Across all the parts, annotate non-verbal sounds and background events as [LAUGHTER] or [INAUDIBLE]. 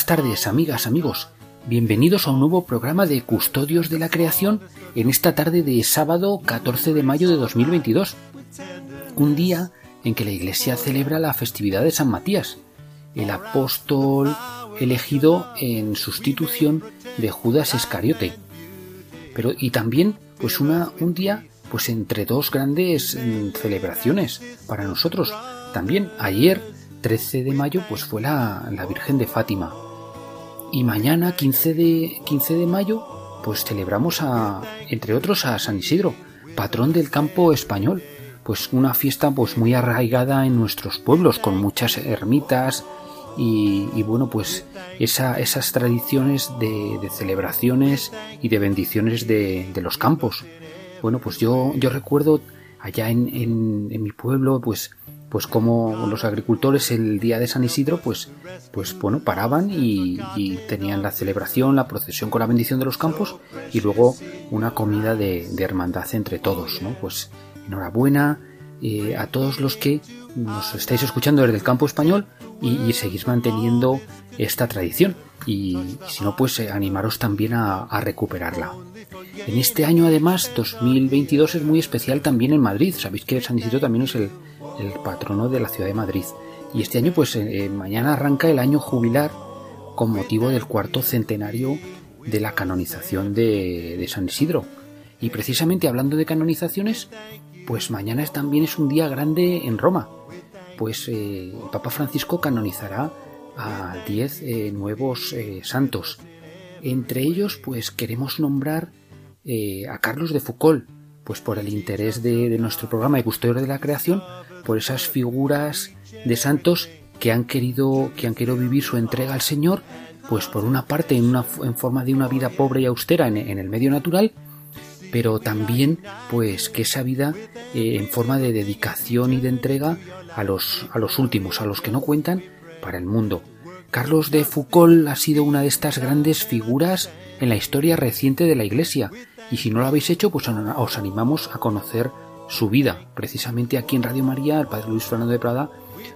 Buenas tardes, amigas, amigos. Bienvenidos a un nuevo programa de Custodios de la Creación en esta tarde de sábado 14 de mayo de 2022. Un día en que la Iglesia celebra la festividad de San Matías, el apóstol elegido en sustitución de Judas Iscariote. Pero y también pues una un día pues entre dos grandes mm, celebraciones para nosotros. También ayer 13 de mayo pues fue la, la Virgen de Fátima. Y mañana 15 de, 15 de mayo pues celebramos a, entre otros a San Isidro, patrón del campo español. Pues una fiesta pues muy arraigada en nuestros pueblos con muchas ermitas y, bueno pues esa, esas tradiciones de, de, celebraciones y de bendiciones de, de, los campos. Bueno pues yo, yo recuerdo allá en, en, en mi pueblo pues pues como los agricultores el día de San Isidro pues pues bueno paraban y, tenían la celebración la procesión con la bendición de los campos y luego una comida de, de hermandad entre todos no pues enhorabuena eh, a todos los que nos estáis escuchando desde el campo español y, seguís manteniendo esta tradición y, si no pues eh, animaros también a, recuperarla en este año además 2022 es muy especial también en Madrid sabéis que San Isidro también es el patrono de la ciudad de Madrid. Y este año, pues eh, mañana arranca el año jubilar con motivo del cuarto centenario de la canonización de, San Isidro. Y precisamente hablando de canonizaciones, pues mañana también es un día grande en Roma. Pues eh, Papa Francisco canonizará a 10 eh, nuevos santos. Entre ellos, pues queremos nombrar a Carlos de Foucault, pues por el interés de, nuestro programa de Custodio de la Creación, por esas figuras de santos que han querido que han querido vivir su entrega al Señor, pues por una parte en, una, en forma de una vida pobre y austera en, el medio natural, pero también pues que esa vida eh, en forma de dedicación y de entrega a los, a los últimos, a los que no cuentan para el mundo. Carlos de Foucault ha sido una de estas grandes figuras en la historia reciente de la Iglesia, y si no lo habéis hecho, pues os animamos a conocer su vida. Precisamente aquí en Radio María, el padre Luis Fernando de Prada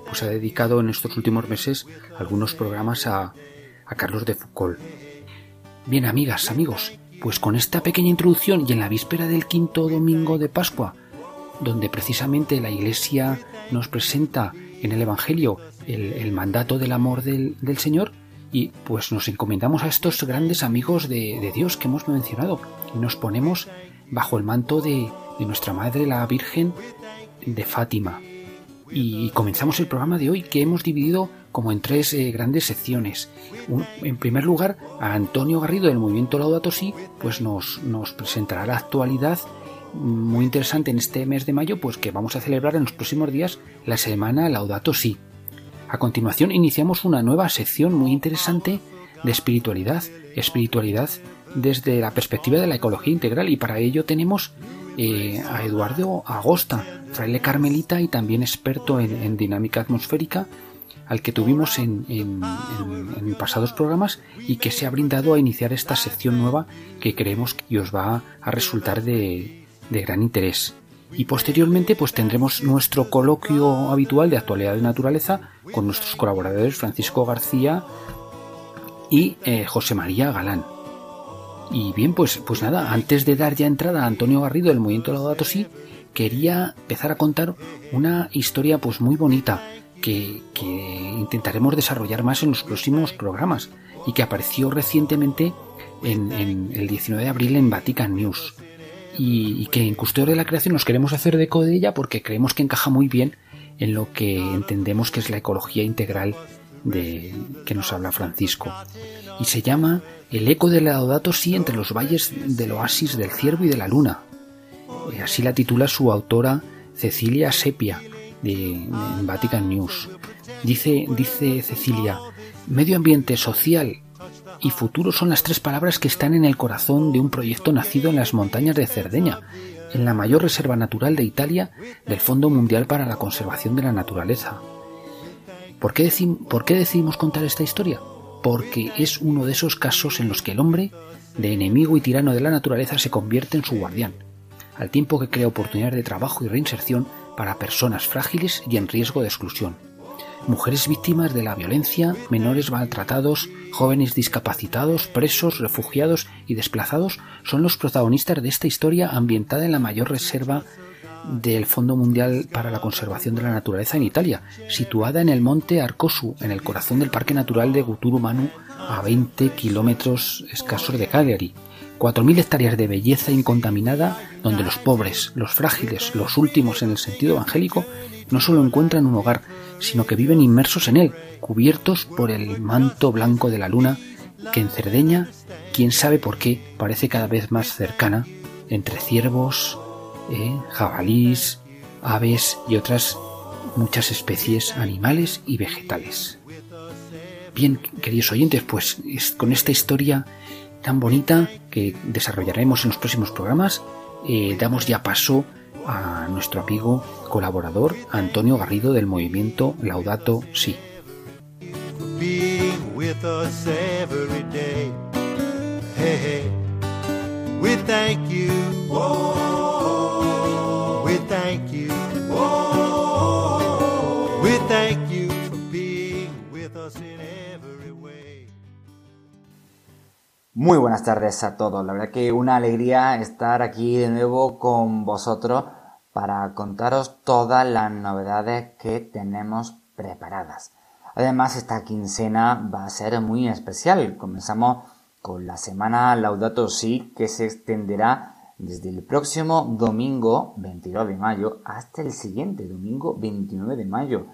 pues ha dedicado en estos últimos meses algunos programas a, a Carlos de Foucault. Bien, amigas, amigos, pues con esta pequeña introducción y en la víspera del quinto domingo de Pascua, donde precisamente la Iglesia nos presenta en el Evangelio el, mandato del amor del, del, Señor, y pues nos encomendamos a estos grandes amigos de, de Dios que hemos mencionado y nos ponemos bajo el manto de, de nuestra Madre la Virgen de Fátima. Y comenzamos el programa de hoy que hemos dividido como en tres eh, grandes secciones. Un, en primer lugar, a Antonio Garrido del movimiento Laudato Si, pues nos, nos presentará la actualidad muy interesante en este mes de mayo, pues que vamos a celebrar en los próximos días la semana Laudato Si. A continuación iniciamos una nueva sección muy interesante de espiritualidad, espiritualidad desde la perspectiva de la ecología integral y para ello tenemos eh, a Eduardo Agosta, fraile carmelita y también experto en, en dinámica atmosférica, al que tuvimos en, en, en, pasados programas y que se ha brindado a iniciar esta sección nueva que creemos que os va a resultar de, gran interés. Y posteriormente pues tendremos nuestro coloquio habitual de actualidad de naturaleza con nuestros colaboradores Francisco García y eh, José María Galán. Y bien, pues, pues nada, antes de dar ya entrada a Antonio Garrido del Movimiento Laudato Si, quería empezar a contar una historia pues muy bonita que, intentaremos desarrollar más en los próximos programas y que apareció recientemente en, el 19 de abril en Vatican News. Y, que en Custodio de la Creación nos queremos hacer de de ella porque creemos que encaja muy bien en lo que entendemos que es la ecología integral de que nos habla Francisco. Y se llama El eco de Laudato Si entre los valles del oasis del ciervo y de la luna. Eh, así la titula su autora Cecilia Sepia de, Vatican News. Dice, dice Cecilia, medio ambiente social y futuro son las tres palabras que están en el corazón de un proyecto nacido en las montañas de Cerdeña, en la mayor reserva natural de Italia del Fondo Mundial para la Conservación de la Naturaleza. ¿Por qué, ¿Por qué decidimos contar esta historia? Porque es uno de esos casos en los que el hombre, de enemigo y tirano de la naturaleza, se convierte en su guardián, al tiempo que crea oportunidades de trabajo y reinserción para personas frágiles y en riesgo de exclusión. Mujeres víctimas de la violencia, menores maltratados, jóvenes discapacitados, presos, refugiados y desplazados son los protagonistas de esta historia ambientada en la mayor reserva del Fondo Mundial para la Conservación de la Naturaleza en Italia, situada en el monte Arcosu, en el corazón del Parque Natural de Guturumanu, a 20 kilómetros escasos de Cagliari. 4.000 hectáreas de belleza incontaminada donde los pobres, los frágiles, los últimos en el sentido evangélico, no solo encuentran un hogar, sino que viven inmersos en él, cubiertos por el manto blanco de la luna, que en Cerdeña, quién sabe por qué, parece cada vez más cercana, entre ciervos, ¿eh? jabalís, aves y otras muchas especies animales y vegetales. Bien, queridos oyentes, pues con esta historia tan bonita que desarrollaremos en los próximos programas, eh, damos ya paso a nuestro amigo colaborador Antonio Garrido del movimiento Laudato Si. Muy buenas tardes a todos. La verdad que una alegría estar aquí de nuevo con vosotros para contaros todas las novedades que tenemos preparadas. Además, esta quincena va a ser muy especial. Comenzamos con la semana Laudato Si que se extenderá desde el próximo domingo 22 de mayo hasta el siguiente domingo 29 de mayo,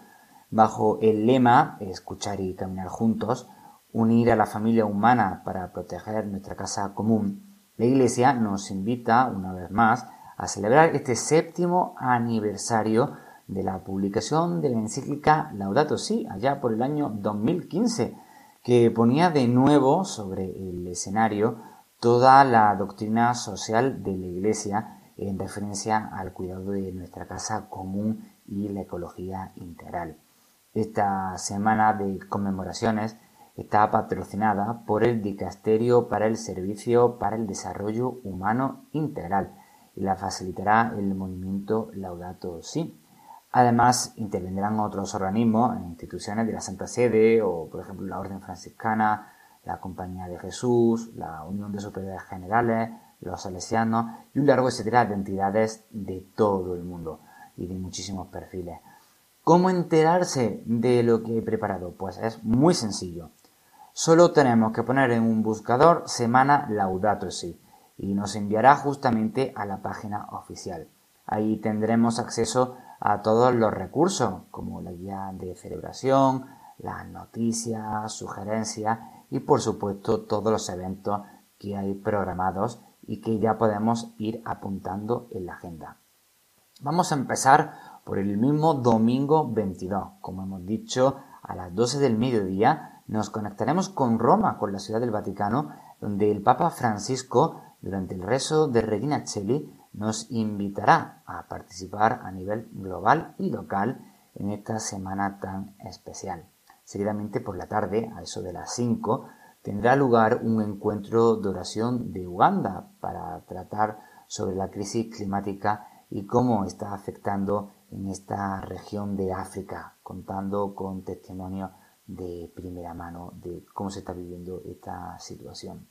bajo el lema Escuchar y caminar juntos unir a la familia humana para proteger nuestra casa común, la Iglesia nos invita una vez más a celebrar este séptimo aniversario de la publicación de la encíclica Laudato Si, allá por el año 2015, que ponía de nuevo sobre el escenario toda la doctrina social de la Iglesia en referencia al cuidado de nuestra casa común y la ecología integral. Esta semana de conmemoraciones Está patrocinada por el Dicasterio para el Servicio para el Desarrollo Humano Integral y la facilitará el movimiento Laudato Si. Además, intervendrán otros organismos e instituciones de la Santa Sede o, por ejemplo, la Orden Franciscana, la Compañía de Jesús, la Unión de Superiores Generales, los Salesianos y un largo etcétera de entidades de todo el mundo y de muchísimos perfiles. ¿Cómo enterarse de lo que he preparado? Pues es muy sencillo. Solo tenemos que poner en un buscador semana Laudato Si y nos enviará justamente a la página oficial. Ahí tendremos acceso a todos los recursos, como la guía de celebración, las noticias, sugerencias y por supuesto todos los eventos que hay programados y que ya podemos ir apuntando en la agenda. Vamos a empezar por el mismo domingo 22, como hemos dicho, a las 12 del mediodía nos conectaremos con Roma, con la ciudad del Vaticano, donde el Papa Francisco, durante el rezo de Regina Cheli, nos invitará a participar a nivel global y local en esta semana tan especial. Seguidamente por la tarde, a eso de las 5, tendrá lugar un encuentro de oración de Uganda para tratar sobre la crisis climática y cómo está afectando en esta región de África, contando con testimonio de primera mano de cómo se está viviendo esta situación.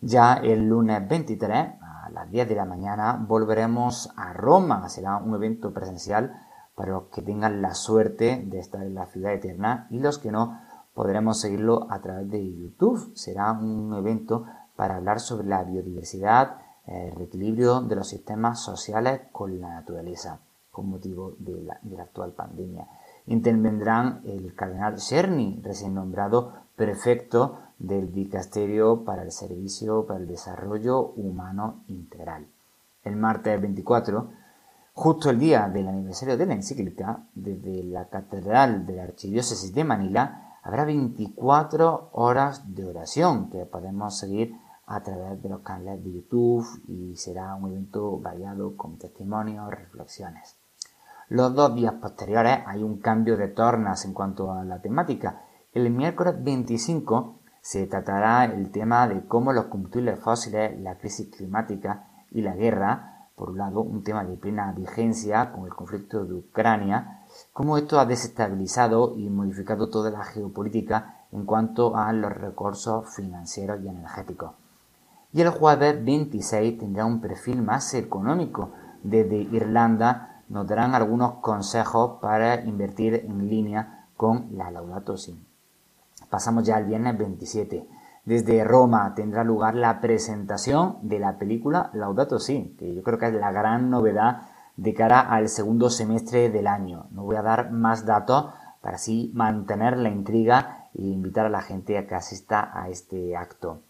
Ya el lunes 23 a las 10 de la mañana volveremos a Roma. Será un evento presencial para los que tengan la suerte de estar en la ciudad eterna y los que no podremos seguirlo a través de YouTube. Será un evento para hablar sobre la biodiversidad, el reequilibrio de los sistemas sociales con la naturaleza con motivo de la, actual pandemia intervendrán el cardenal Cerny, recién nombrado prefecto del Dicasterio para el Servicio para el Desarrollo Humano Integral. el martes 24, justo el día del aniversario de la encíclica, desde la Catedral de la Archidiócesis de Manila, habrá 24 horas de oración que podemos seguir a través de los canales de YouTube y será un evento variado con testimonios, reflexiones. Los dos días posteriores hay un cambio de tornas en cuanto a la temática. El miércoles 25 se tratará el tema de cómo los combustibles fósiles, la crisis climática y la guerra, por un lado un tema de plena vigencia con el conflicto de Ucrania, cómo esto ha desestabilizado y modificado toda la geopolítica en cuanto a los recursos financieros y energéticos. Y el jueves 26 tendrá un perfil más económico. Desde Irlanda nos darán algunos consejos para invertir en línea con la Laudato Si. Pasamos ya al viernes 27. Desde Roma tendrá lugar la presentación de la película Laudato Si, que yo creo que es la gran novedad de cara al segundo semestre del año. No voy a dar más datos para así mantener la intriga e invitar a la gente a que asista a este acto.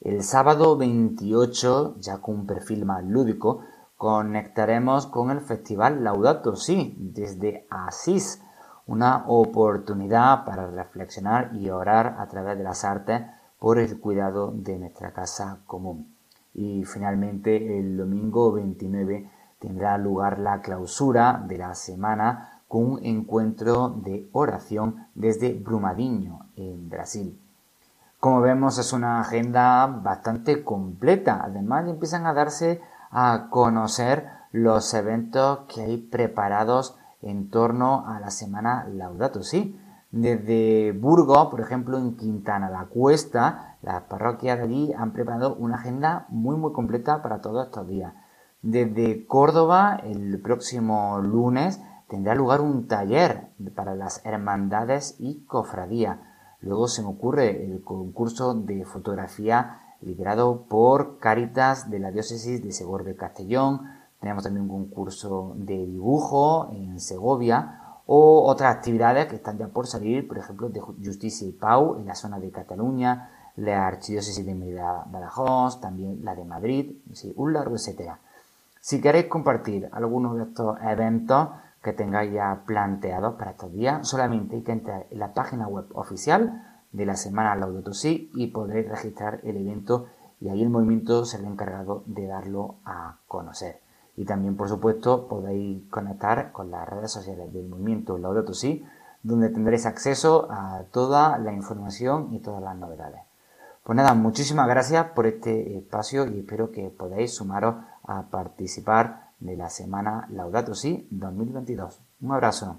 El sábado 28, ya con un perfil más lúdico, conectaremos con el festival Laudato Si desde Asís, una oportunidad para reflexionar y orar a través de las artes por el cuidado de nuestra casa común. Y finalmente el domingo 29 tendrá lugar la clausura de la semana con un encuentro de oración desde Brumadinho, en Brasil. Como vemos es una agenda bastante completa. Además empiezan a darse a conocer los eventos que hay preparados en torno a la semana Laudato Si. Desde Burgos, por ejemplo, en Quintana la Cuesta, las parroquias de allí han preparado una agenda muy muy completa para todos estos días. Desde Córdoba, el próximo lunes, tendrá lugar un taller para las hermandades y cofradías. Luego se me ocurre el concurso de fotografía liderado por Cáritas de la diócesis de Segor de Castellón, tenemos también un concurso de dibujo en Segovia o otras actividades que están ya por salir, por ejemplo, de Justicia y Pau en la zona de Cataluña, la Archidiócesis de Badajoz, también la de Madrid, un largo etcétera. Si queréis compartir algunos de estos eventos que tengáis ya planteados para estos días, solamente hay que entrar en la página web oficial de la semana Laudato Si y podréis registrar el evento y ahí el movimiento será encargado de darlo a conocer. Y también, por supuesto, podéis conectar con las redes sociales del movimiento Laudato Si, donde tendréis acceso a toda la información y todas las novedades. Pues nada, muchísimas gracias por este espacio y espero que podáis sumaros a participar de la semana Laudato Si 2022. Un abrazo.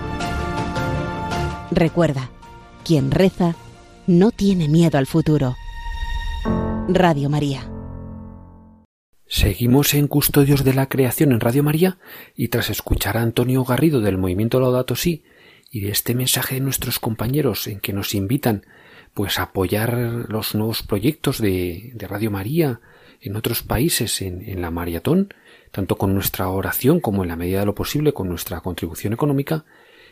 Recuerda, quien reza no tiene miedo al futuro. Radio María. Seguimos en Custodios de la Creación en Radio María y tras escuchar a Antonio Garrido del Movimiento Laudato Si y de este mensaje de nuestros compañeros en que nos invitan pues a apoyar los nuevos proyectos de, Radio María en otros países en, en la maratón, tanto con nuestra oración como en la medida de lo posible con nuestra contribución económica,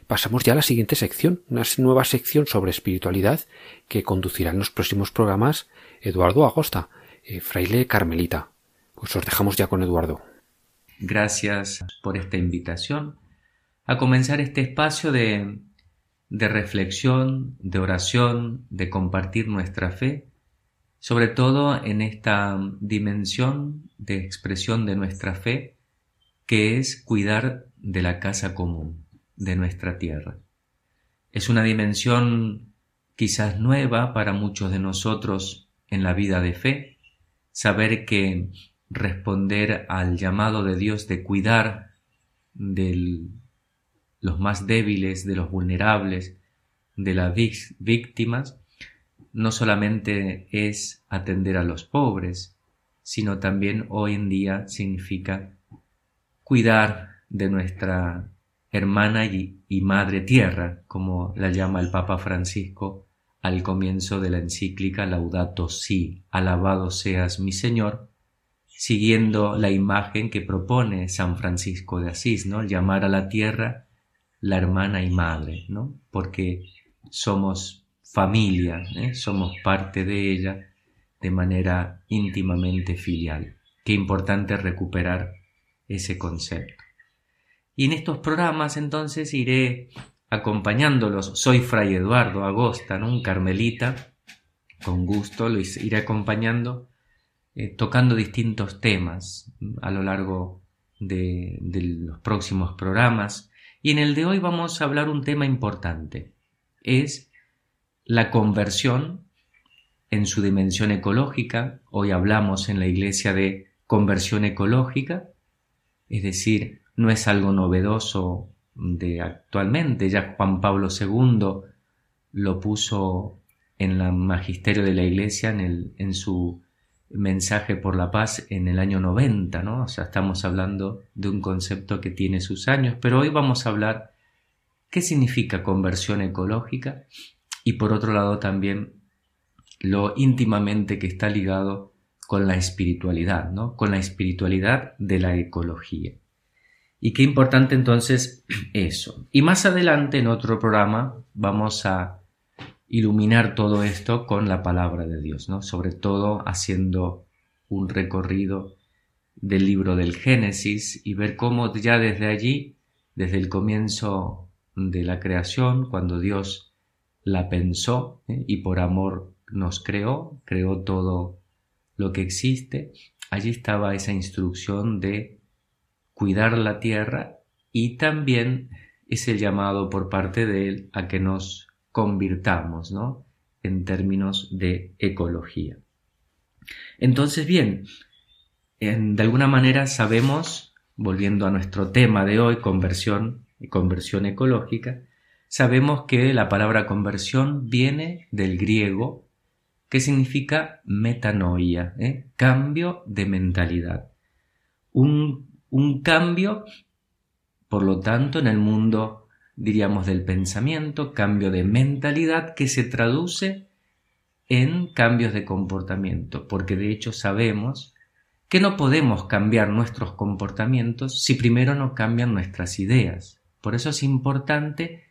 pasamos ya a la siguiente sección, una nueva sección sobre espiritualidad que conducirá en los próximos programas Eduardo Agosta, eh, fraile carmelita. Pues os dejamos ya con Eduardo. Gracias por esta invitación a comenzar este espacio de, de reflexión, de oración, de compartir nuestra fe, sobre todo en esta dimensión de expresión de nuestra fe, que es cuidar de la casa común, de nuestra tierra. Es una dimensión quizás nueva para muchos de nosotros en la vida de fe, saber que responder al llamado de Dios de cuidar del los más débiles, de los vulnerables, de las víctimas, no solamente es atender a los pobres, sino también hoy en día significa cuidar de nuestra hermana y, madre tierra, como la llama el Papa Francisco al comienzo de la encíclica Laudato Si, alabado seas mi Señor, siguiendo la imagen que propone San Francisco de Asís, ¿no? llamar a la tierra la hermana y madre, ¿no? Porque somos familia, ¿eh? somos parte de ella de manera íntimamente filial. Qué importante recuperar ese concepto. Y en estos programas entonces iré acompañándolos. Soy Fray Eduardo Agosta, un carmelita. Con gusto lo iré acompañando, eh, tocando distintos temas a lo largo de, de los próximos programas y en el de hoy vamos a hablar un tema importante. Es la conversión en su dimensión ecológica. Hoy hablamos en la iglesia de conversión ecológica, es decir, no es algo novedoso de actualmente. Ya Juan Pablo II lo puso en el magisterio de la iglesia en, el, en su mensaje por la paz en el año 90, ¿no? O sea, estamos hablando de un concepto que tiene sus años, pero hoy vamos a hablar qué significa conversión ecológica y por otro lado también lo íntimamente que está ligado con la espiritualidad, ¿no? Con la espiritualidad de la ecología. Y qué importante entonces [CLEARS THROAT] eso. Y más adelante en otro programa vamos a iluminar todo esto con la palabra de Dios, ¿no? Sobre todo haciendo un recorrido del libro del Génesis y ver cómo ya desde allí, desde el comienzo de la creación, cuando Dios la pensó ¿eh? y por amor nos creó, creó todo lo que existe, allí estaba esa instrucción de cuidar la tierra y también es el llamado por parte de Él a que nos convirtamos, ¿no? En términos de ecología. Entonces, bien, de alguna manera sabemos, volviendo a nuestro tema de hoy, conversión y conversión ecológica, sabemos que la palabra conversión viene del griego que significa metanoia, ¿eh? cambio de mentalidad. Un, un cambio, por lo tanto, en el mundo diríamos, del pensamiento, cambio de mentalidad que se traduce en cambios de comportamiento, porque de hecho sabemos que no podemos cambiar nuestros comportamientos si primero no cambian nuestras ideas. Por eso es importante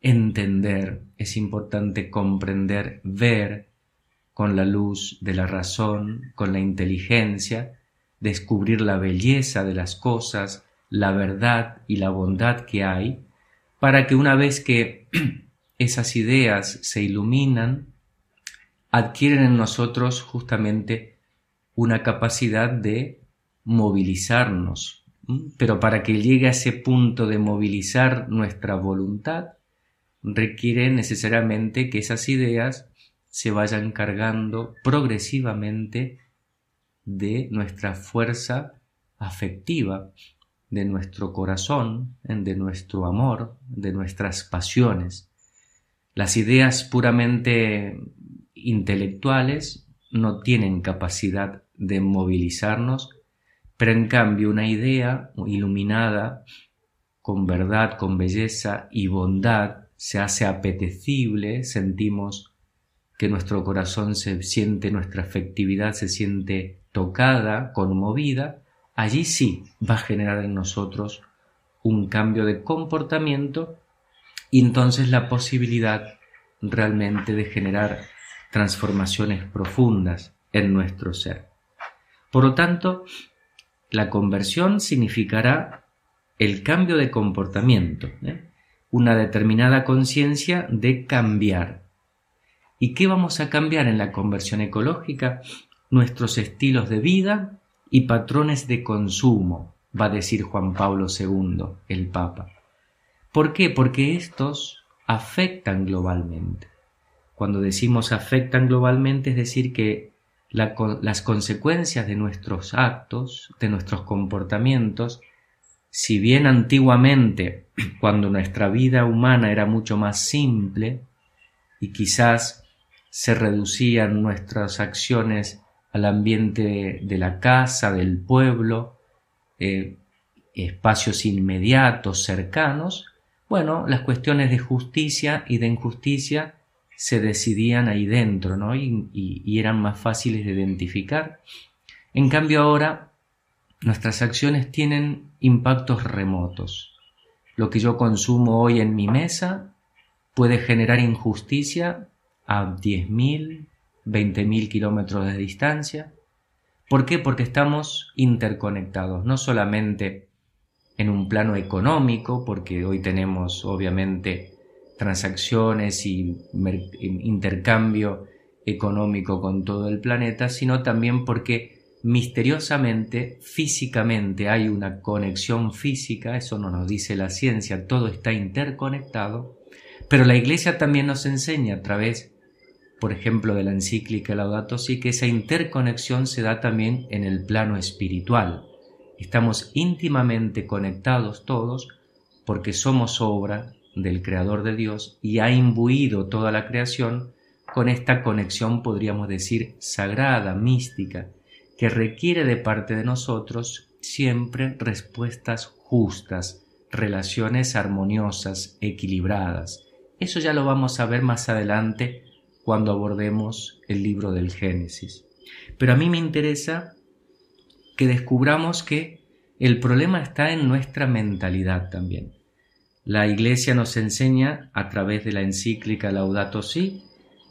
entender, es importante comprender, ver con la luz de la razón, con la inteligencia, descubrir la belleza de las cosas, la verdad y la bondad que hay, para que una vez que [CLEARS THROAT] esas ideas se iluminan, adquieren en nosotros justamente una capacidad de movilizarnos. Pero para que llegue a ese punto de movilizar nuestra voluntad, requiere necesariamente que esas ideas se vayan cargando progresivamente de nuestra fuerza afectiva, de nuestro corazón, de nuestro amor, de nuestras pasiones. Las ideas puramente intelectuales no tienen capacidad de movilizarnos, pero en cambio una idea iluminada con verdad, con belleza y bondad se hace apetecible, sentimos que nuestro corazón se siente, nuestra afectividad se siente tocada, conmovida, allí sí va a generar en nosotros un cambio de comportamiento y entonces la posibilidad realmente de generar transformaciones profundas en nuestro ser. Por lo tanto, la conversión significará el cambio de comportamiento, ¿eh? una determinada conciencia de cambiar. ¿Y qué vamos a cambiar en la conversión ecológica? Nuestros estilos de vida y patrones de consumo, va a decir Juan Pablo II, el Papa. ¿Por qué? Porque estos afectan globalmente. Cuando decimos afectan globalmente es decir que las consecuencias de nuestros actos, de nuestros comportamientos, si bien antiguamente, [CLEARS THROAT] cuando nuestra vida humana era mucho más simple y quizás se reducían nuestras acciones al ambiente de la casa, del pueblo, eh, espacios inmediatos, cercanos, bueno, las cuestiones de justicia y de injusticia se decidían ahí dentro, ¿no? y eran más fáciles de identificar. En cambio ahora nuestras acciones tienen impactos remotos. Lo que yo consumo hoy en mi mesa puede generar injusticia a 10.000, 20.000 kilómetros de distancia. ¿Por qué? Porque estamos interconectados, no solamente en un plano económico, porque hoy tenemos obviamente transacciones y intercambio económico con todo el planeta, sino también porque misteriosamente, físicamente hay una conexión física, eso no nos dice la ciencia, todo está interconectado, pero la Iglesia también nos enseña a través por ejemplo, de la encíclica Laudato Si, que esa interconexión se da también en el plano espiritual. Estamos íntimamente conectados todos porque somos obra del Creador de Dios y ha imbuido toda la creación con esta conexión, podríamos decir, sagrada, mística, que requiere de parte de nosotros siempre respuestas justas, relaciones armoniosas, equilibradas. Eso ya lo vamos a ver más adelante cuando abordemos el libro del Génesis. Pero a mí me interesa que descubramos que el problema está en nuestra mentalidad también. La Iglesia nos enseña a través de la encíclica Laudato Si,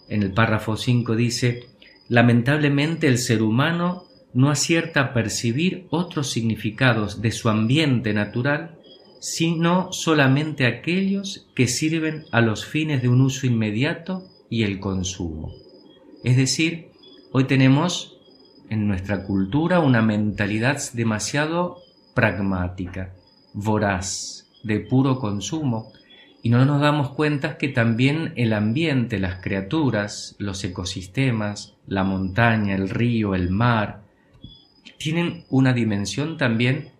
en el párrafo 5 dice, lamentablemente el ser humano no acierta a percibir otros significados de su ambiente natural, sino solamente aquellos que sirven a los fines de un uso inmediato y el consumo. Es decir, hoy tenemos en nuestra cultura una mentalidad demasiado pragmática, voraz, de puro consumo, y no nos damos cuenta que también el ambiente, las criaturas, los ecosistemas, la montaña, el río, el mar, tienen una dimensión también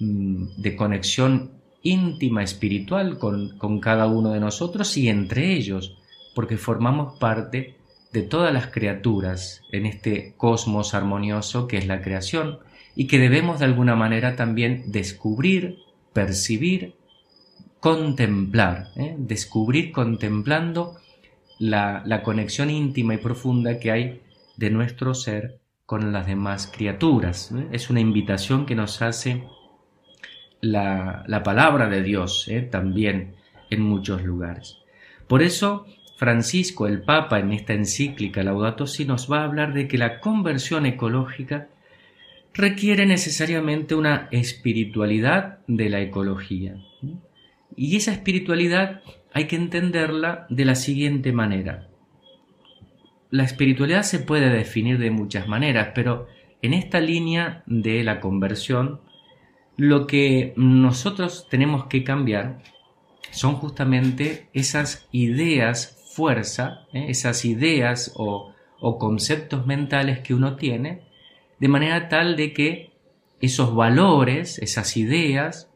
mm, de conexión íntima espiritual con, con cada uno de nosotros y entre ellos porque formamos parte de todas las criaturas en este cosmos armonioso que es la creación y que debemos de alguna manera también descubrir, percibir, contemplar, ¿eh? descubrir contemplando la, la, conexión íntima y profunda que hay de nuestro ser con las demás criaturas. ¿eh? Es una invitación que nos hace la, la palabra de Dios ¿eh? también en muchos lugares. Por eso Francisco, el Papa, en esta encíclica Laudato Si, nos va a hablar de que la conversión ecológica requiere necesariamente una espiritualidad de la ecología. Y esa espiritualidad hay que entenderla de la siguiente manera. La espiritualidad se puede definir de muchas maneras, pero en esta línea de la conversión, lo que nosotros tenemos que cambiar son justamente esas ideas fuerza, ¿eh? esas ideas o, o conceptos mentales que uno tiene, de manera tal de que esos valores, esas ideas,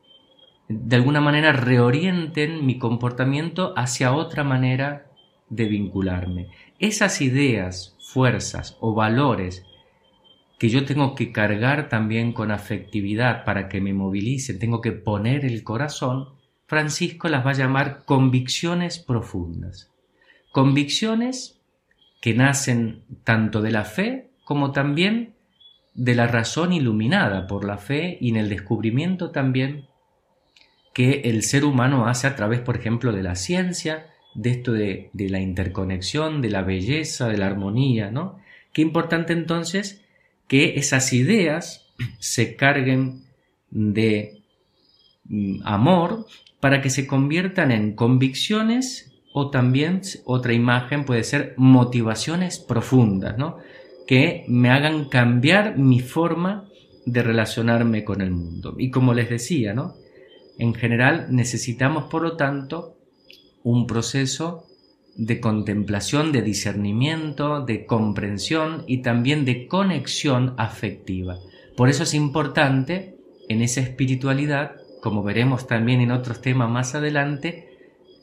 de alguna manera reorienten mi comportamiento hacia otra manera de vincularme. Esas ideas, fuerzas o valores que yo tengo que cargar también con afectividad para que me movilice, tengo que poner el corazón, Francisco las va a llamar convicciones profundas. Convicciones que nacen tanto de la fe como también de la razón iluminada por la fe y en el descubrimiento también que el ser humano hace a través, por ejemplo, de la ciencia, de esto de, de la interconexión, de la belleza, de la armonía, ¿no? Qué importante entonces que esas ideas [CLEARS THROAT] se carguen de mm, amor para que se conviertan en convicciones o también otra imagen puede ser motivaciones profundas, ¿no? que me hagan cambiar mi forma de relacionarme con el mundo. Y como les decía, ¿no? En general necesitamos, por lo tanto, un proceso de contemplación, de discernimiento, de comprensión y también de conexión afectiva. Por eso es importante en esa espiritualidad, como veremos también en otros temas más adelante,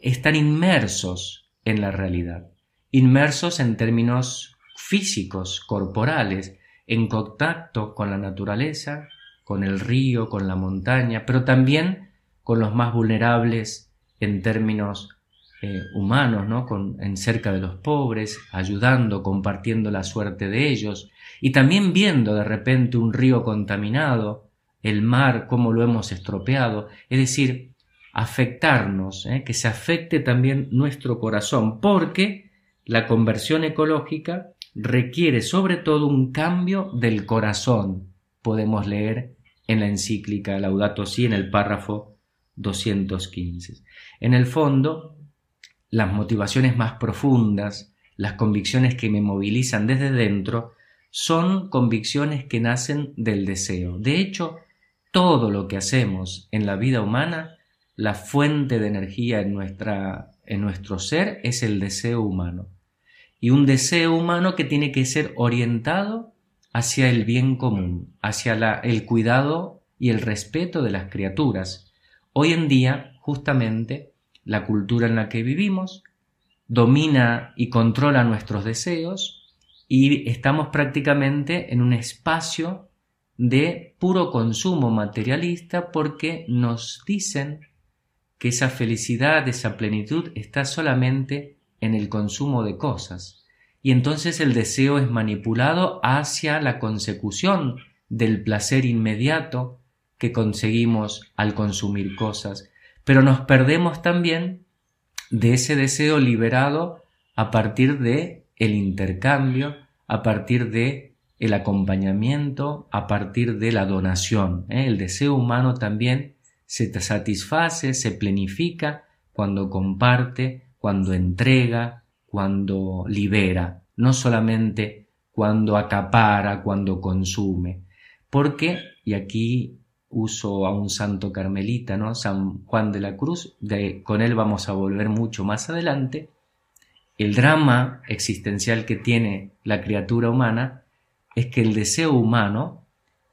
estar inmersos en la realidad, inmersos en términos físicos, corporales, en contacto con la naturaleza, con el río, con la montaña, pero también con los más vulnerables en términos eh, humanos, ¿no? Con, en cerca de los pobres, ayudando, compartiendo la suerte de ellos, y también viendo de repente un río contaminado, el mar, cómo lo hemos estropeado, es decir, afectarnos, ¿eh? que se afecte también nuestro corazón, porque la conversión ecológica requiere sobre todo un cambio del corazón, podemos leer en la encíclica Laudato Si en el párrafo 215. En el fondo, las motivaciones más profundas, las convicciones que me movilizan desde dentro, son convicciones que nacen del deseo. De hecho, todo lo que hacemos en la vida humana, la fuente de energía en, nuestra, en nuestro ser es el deseo humano. Y un deseo humano que tiene que ser orientado hacia el bien común, hacia la, el cuidado y el respeto de las criaturas. Hoy en día, justamente, la cultura en la que vivimos domina y controla nuestros deseos y estamos prácticamente en un espacio de puro consumo materialista porque nos dicen que esa felicidad, esa plenitud está solamente en el consumo de cosas. Y entonces el deseo es manipulado hacia la consecución del placer inmediato que conseguimos al consumir cosas. Pero nos perdemos también de ese deseo liberado a partir de el intercambio, a partir de el acompañamiento, a partir de la donación. ¿eh? El deseo humano también se satisface, se plenifica cuando comparte, cuando entrega, cuando libera, no solamente cuando acapara, cuando consume. Porque, y aquí uso a un santo carmelita, ¿no? San Juan de la Cruz, de, con él vamos a volver mucho más adelante, el drama existencial que tiene la criatura humana es que el deseo humano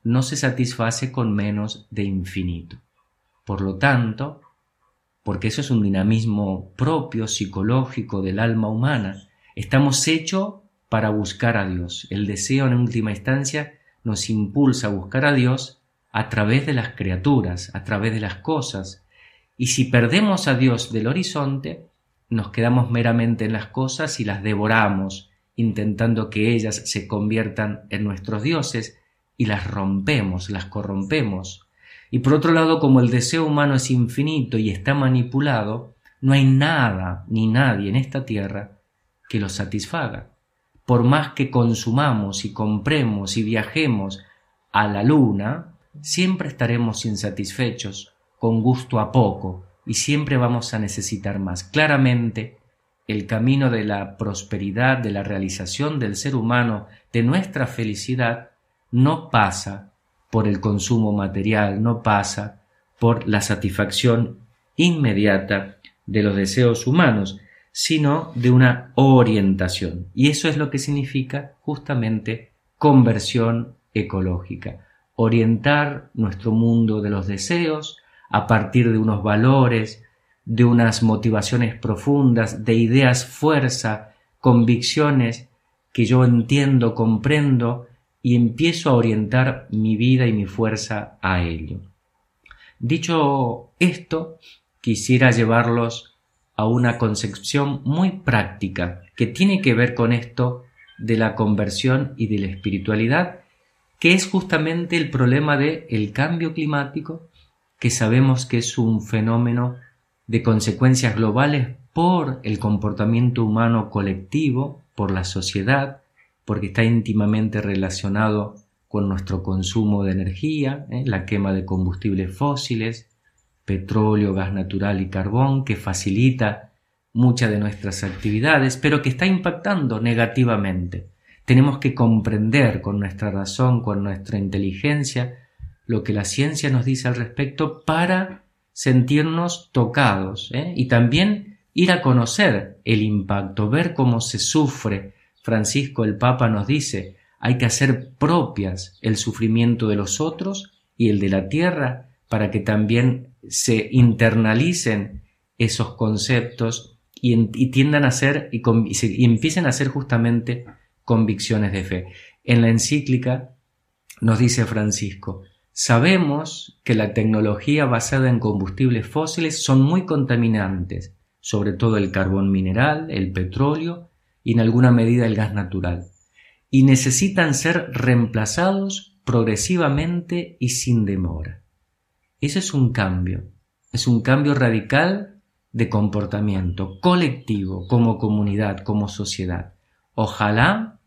no se satisface con menos de infinito. Por lo tanto, porque eso es un dinamismo propio, psicológico del alma humana, estamos hechos para buscar a Dios. El deseo en última instancia nos impulsa a buscar a Dios a través de las criaturas, a través de las cosas. Y si perdemos a Dios del horizonte, nos quedamos meramente en las cosas y las devoramos, intentando que ellas se conviertan en nuestros dioses y las rompemos, las corrompemos. Y por otro lado, como el deseo humano es infinito y está manipulado, no hay nada ni nadie en esta tierra que lo satisfaga. Por más que consumamos y compremos y viajemos a la luna, siempre estaremos insatisfechos, con gusto a poco, y siempre vamos a necesitar más. Claramente, el camino de la prosperidad, de la realización del ser humano, de nuestra felicidad, no pasa por el consumo material, no pasa por la satisfacción inmediata de los deseos humanos, sino de una orientación. Y eso es lo que significa justamente conversión ecológica. Orientar nuestro mundo de los deseos a partir de unos valores, de unas motivaciones profundas, de ideas fuerza, convicciones que yo entiendo, comprendo y empiezo a orientar mi vida y mi fuerza a ello. Dicho esto, quisiera llevarlos a una concepción muy práctica que tiene que ver con esto de la conversión y de la espiritualidad, que es justamente el problema del el cambio climático que sabemos que es un fenómeno de consecuencias globales por el comportamiento humano colectivo, por la sociedad, porque está íntimamente relacionado con nuestro consumo de energía, ¿eh? la quema de combustibles fósiles, petróleo, gas natural y carbón, que facilita muchas de nuestras actividades, pero que está impactando negativamente. Tenemos que comprender con nuestra razón, con nuestra inteligencia, lo que la ciencia nos dice al respecto para sentirnos tocados ¿eh? y también ir a conocer el impacto, ver cómo se sufre. Francisco el Papa nos dice, hay que hacer propias el sufrimiento de los otros y el de la tierra para que también se internalicen esos conceptos y, tiendan a ser y, y empiecen a ser justamente convicciones de fe. En la encíclica nos dice Francisco, sabemos que la tecnología basada en combustibles fósiles son muy contaminantes, sobre todo el carbón mineral, el petróleo y en alguna medida el gas natural, y necesitan ser reemplazados progresivamente y sin demora. Eso es un cambio, es un cambio radical de comportamiento colectivo, como comunidad, como sociedad. Ojalá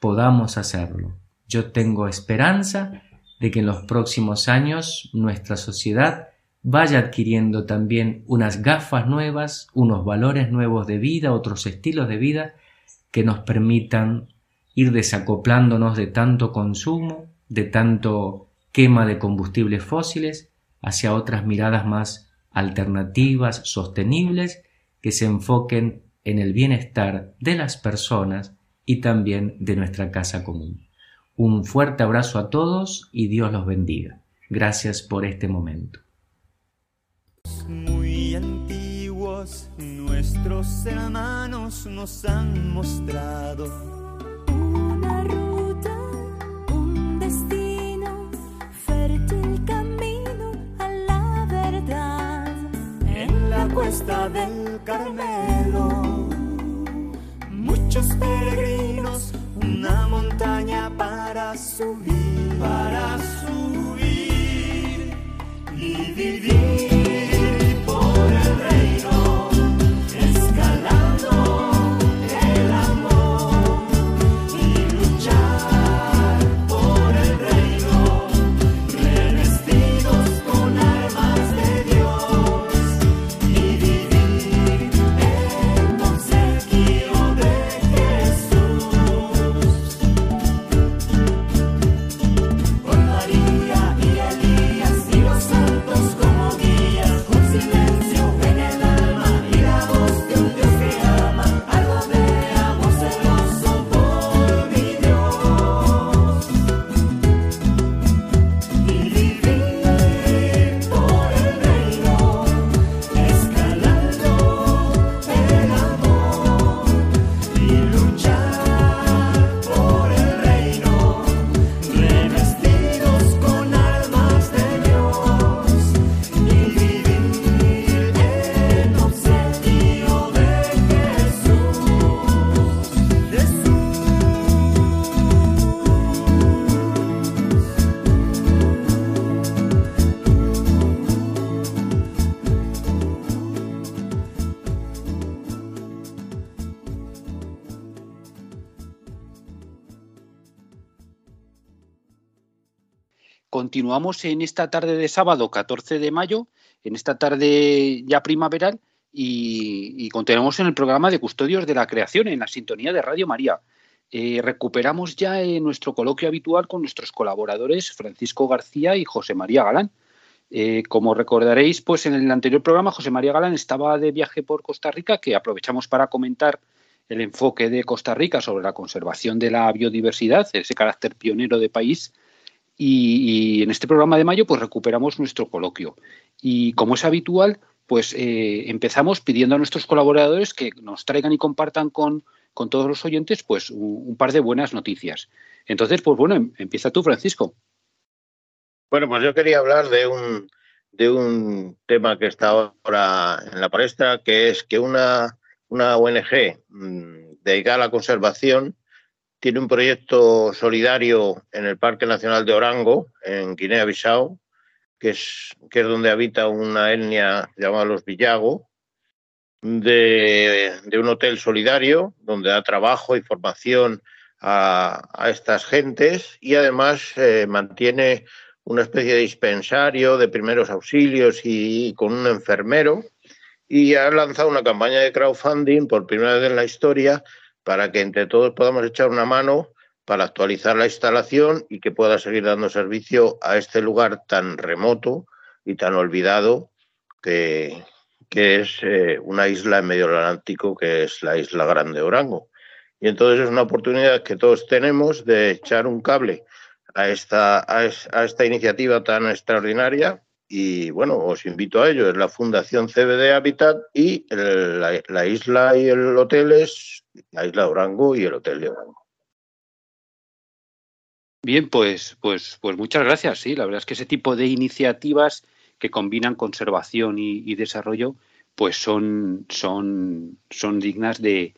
podamos hacerlo. Yo tengo esperanza de que en los próximos años nuestra sociedad vaya adquiriendo también unas gafas nuevas, unos valores nuevos de vida, otros estilos de vida que nos permitan ir desacoplándonos de tanto consumo, de tanto quema de combustibles fósiles, hacia otras miradas más alternativas, sostenibles, que se enfoquen en el bienestar de las personas y también de nuestra casa común. Un fuerte abrazo a todos y Dios los bendiga. Gracias por este momento. Nuestros hermanos nos han mostrado una ruta, un destino, fértil camino a la verdad. en la cuesta del Carmelo. Muchos peregrinos, una montaña para subir, para subir y vivir Continuamos en esta tarde de sábado 14 de mayo, en esta tarde ya primaveral, y, continuamos en el programa de Custodios de la Creación, en la sintonía de Radio María. Eh, recuperamos ya eh, nuestro coloquio habitual con nuestros colaboradores Francisco García y José María Galán. Eh, como recordaréis, pues en el anterior programa José María Galán estaba de viaje por Costa Rica, que aprovechamos para comentar el enfoque de Costa Rica sobre la conservación de la biodiversidad, ese carácter pionero de país. Y, en este programa de mayo, pues recuperamos nuestro coloquio. Y como es habitual, pues eh, empezamos pidiendo a nuestros colaboradores que nos traigan y compartan con, con todos los oyentes, pues un, par de buenas noticias. Entonces, pues bueno, em- empieza tú, Francisco. Bueno, pues yo quería hablar de un, de un tema que está ahora en la palestra, que es que una, una ONG mm, dedicada a la conservación tiene un proyecto solidario en el Parque Nacional de Orango, en Guinea-Bissau, que es, que es donde habita una etnia llamada los Villago, de, un hotel solidario donde da trabajo y formación a, a estas gentes y además eh, mantiene una especie de dispensario de primeros auxilios y con un enfermero. Y ha lanzado una campaña de crowdfunding por primera vez en la historia para que entre todos podamos echar una mano para actualizar la instalación y que pueda seguir dando servicio a este lugar tan remoto y tan olvidado que, que es eh, una isla en medio del Atlántico, que es la isla Grande Orango. Y entonces es una oportunidad que todos tenemos de echar un cable a esta, a, es- a esta iniciativa tan extraordinaria. Y bueno, os invito a ello. Es la Fundación CBD Habitat y la, la isla y el hotel es la isla de Orango y el hotel de Orango. Bien, pues, pues, pues muchas gracias. Sí, la verdad es que ese tipo de iniciativas que combinan conservación y, desarrollo, pues son, son, son dignas de,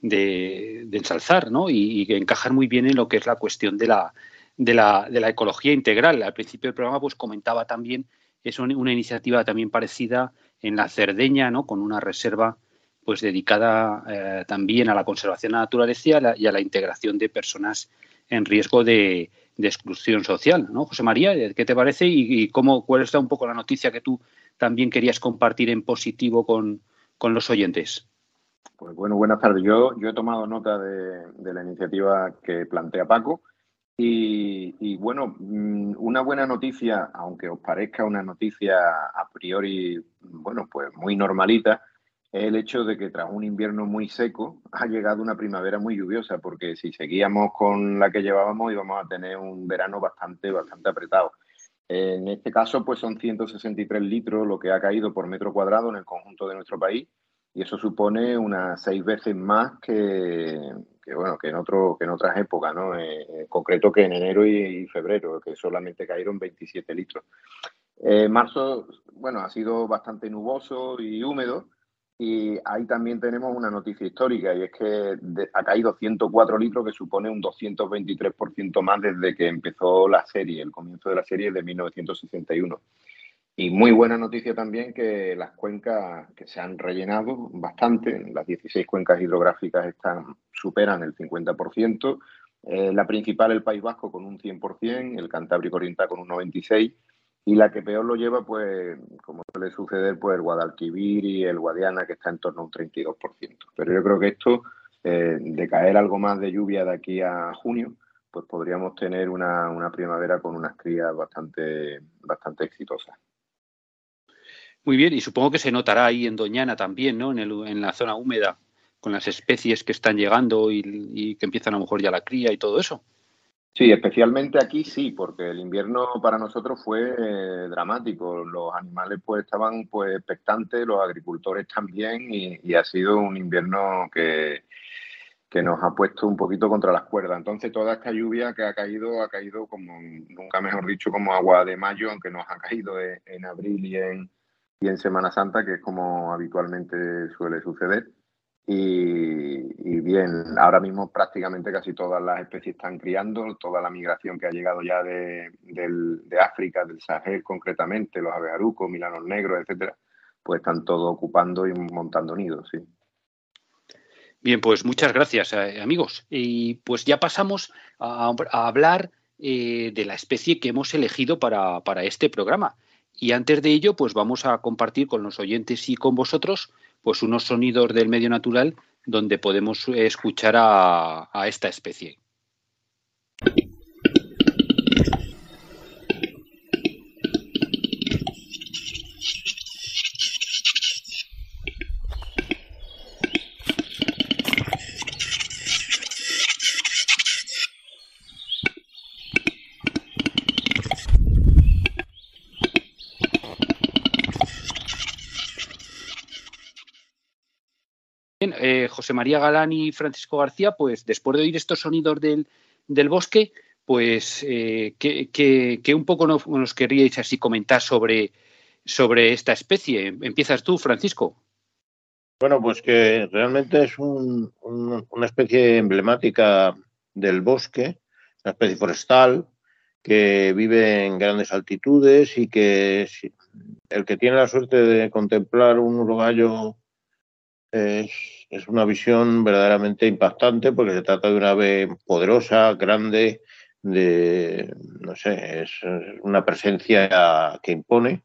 de, de ensalzar, ¿no? Y, y que encajan muy bien en lo que es la cuestión de la, de la, de la ecología integral. Al principio del programa, pues comentaba también, es un- una iniciativa también parecida en la Cerdeña, ¿no? Con una reserva pues dedicada eh, también a la conservación de la naturaleza y a la, integración de personas en riesgo de, exclusión social, ¿no? José María, ¿qué te parece y, cómo, cuál está un poco la noticia que tú también querías compartir en positivo con, los oyentes? Pues bueno, buenas tardes. Yo, he tomado nota de la iniciativa que plantea Paco y, bueno, mm, una buena noticia, aunque os parezca una noticia a priori, bueno, pues muy normalita, es el hecho de que tras un invierno muy seco ha llegado una primavera muy lluviosa, porque si seguíamos con la que llevábamos íbamos a tener un verano bastante, bastante apretado. En este caso, pues son 163 litros lo que ha caído por metro cuadrado en el conjunto de nuestro país y eso supone unas seis veces más que, que, bueno que en otro que en otras épocas no eh, en concreto que en enero y, febrero que solamente cayeron 27 litros. Eh, marzo bueno ha sido bastante nuboso y húmedo y ahí también tenemos una noticia histórica y es que ha caído 104 litros que supone un 223% más desde que empezó la serie el comienzo de la serie de 1961 y muy buena noticia también que las cuencas que se han rellenado bastante, las 16 cuencas hidrográficas están, superan el 50%, eh, la principal el País Vasco con un 100%, el Cantábrico Oriental con un 96%, y la que peor lo lleva, pues, como suele suceder, pues el Guadalquivir y el Guadiana, que está en torno a un 32%. Pero yo creo que esto, eh, de caer algo más de lluvia de aquí a junio, pues podríamos tener una, una primavera con unas crías bastante, bastante exitosas. Muy bien, y supongo que se notará ahí en Doñana también, ¿no? En, el, en la zona húmeda, con las especies que están llegando y, y, que empiezan a lo mejor ya la cría y todo eso. Sí, especialmente aquí sí, porque el invierno para nosotros fue eh, dramático. Los animales pues estaban pues expectantes, los agricultores también, y, y ha sido un invierno que, que nos ha puesto un poquito contra las cuerdas. Entonces toda esta lluvia que ha caído, ha caído como, nunca mejor dicho, como agua de mayo, aunque nos ha caído en, en abril y en, y en Semana Santa, que es como habitualmente suele suceder. Y, bien, ahora mismo prácticamente casi todas las especies están criando, toda la migración que ha llegado ya de, de África, del Sahel concretamente, los abejarucos, milanos negros, etcétera, pues están todos ocupando y montando nidos, sí. Bien, pues muchas gracias, eh, amigos. Y pues ya pasamos a, a hablar eh, de la especie que hemos elegido para, para este programa. Y antes de ello, pues vamos a compartir con los oyentes y con vosotros pues unos sonidos del medio natural donde podemos escuchar a, a esta especie. Bien, eh, María Galán y Francisco García, pues después de oír estos sonidos del, del bosque, pues eh, que, que, que, un poco nos, nos, así comentar sobre, sobre esta especie. Empiezas tú, Francisco. Bueno, pues que realmente es un, un, una especie emblemática del bosque, una especie forestal, que vive en grandes altitudes y que el que tiene la suerte de contemplar un urogallo es, es una visión verdaderamente impactante porque se trata de una ave poderosa, grande, de, no sé, es una presencia que impone.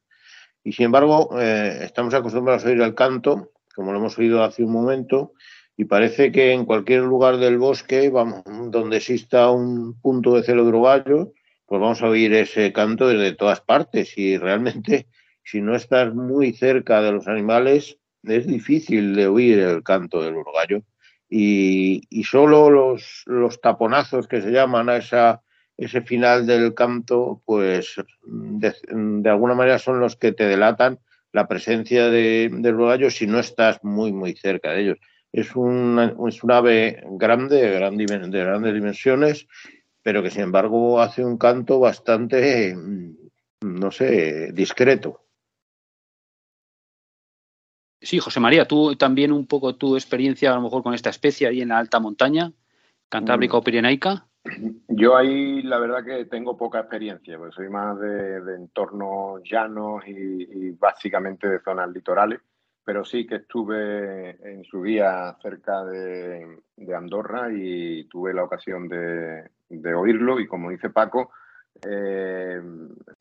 Y sin embargo, eh, estamos acostumbrados a oír el canto, como lo hemos oído hace un momento, y parece que en cualquier lugar del bosque, vamos, donde exista un punto de celo de urogallo, pues vamos a oír ese canto desde todas partes. Y realmente, si no estás muy cerca de los animales, es difícil de oír el canto del urogallo. Y, y solo los, los taponazos que se llaman a esa, ese final del canto, pues de, alguna manera son los que te delatan la presencia de, del urogallo si no estás muy, muy cerca de ellos. Es un, es un ave grande, de, grandes dimensiones, pero que sin embargo hace un canto bastante, no sé, discreto. Sí, José María, tú también un poco tu experiencia a lo mejor con esta especie ahí en la alta montaña, Cantábrica Mm. o Pirenaica. Yo ahí la verdad que tengo poca experiencia, porque soy más de, de entornos llanos y, y básicamente de zonas litorales, pero sí que estuve en su día cerca de, de Andorra y tuve la ocasión de, de oírlo y como dice Paco, eh,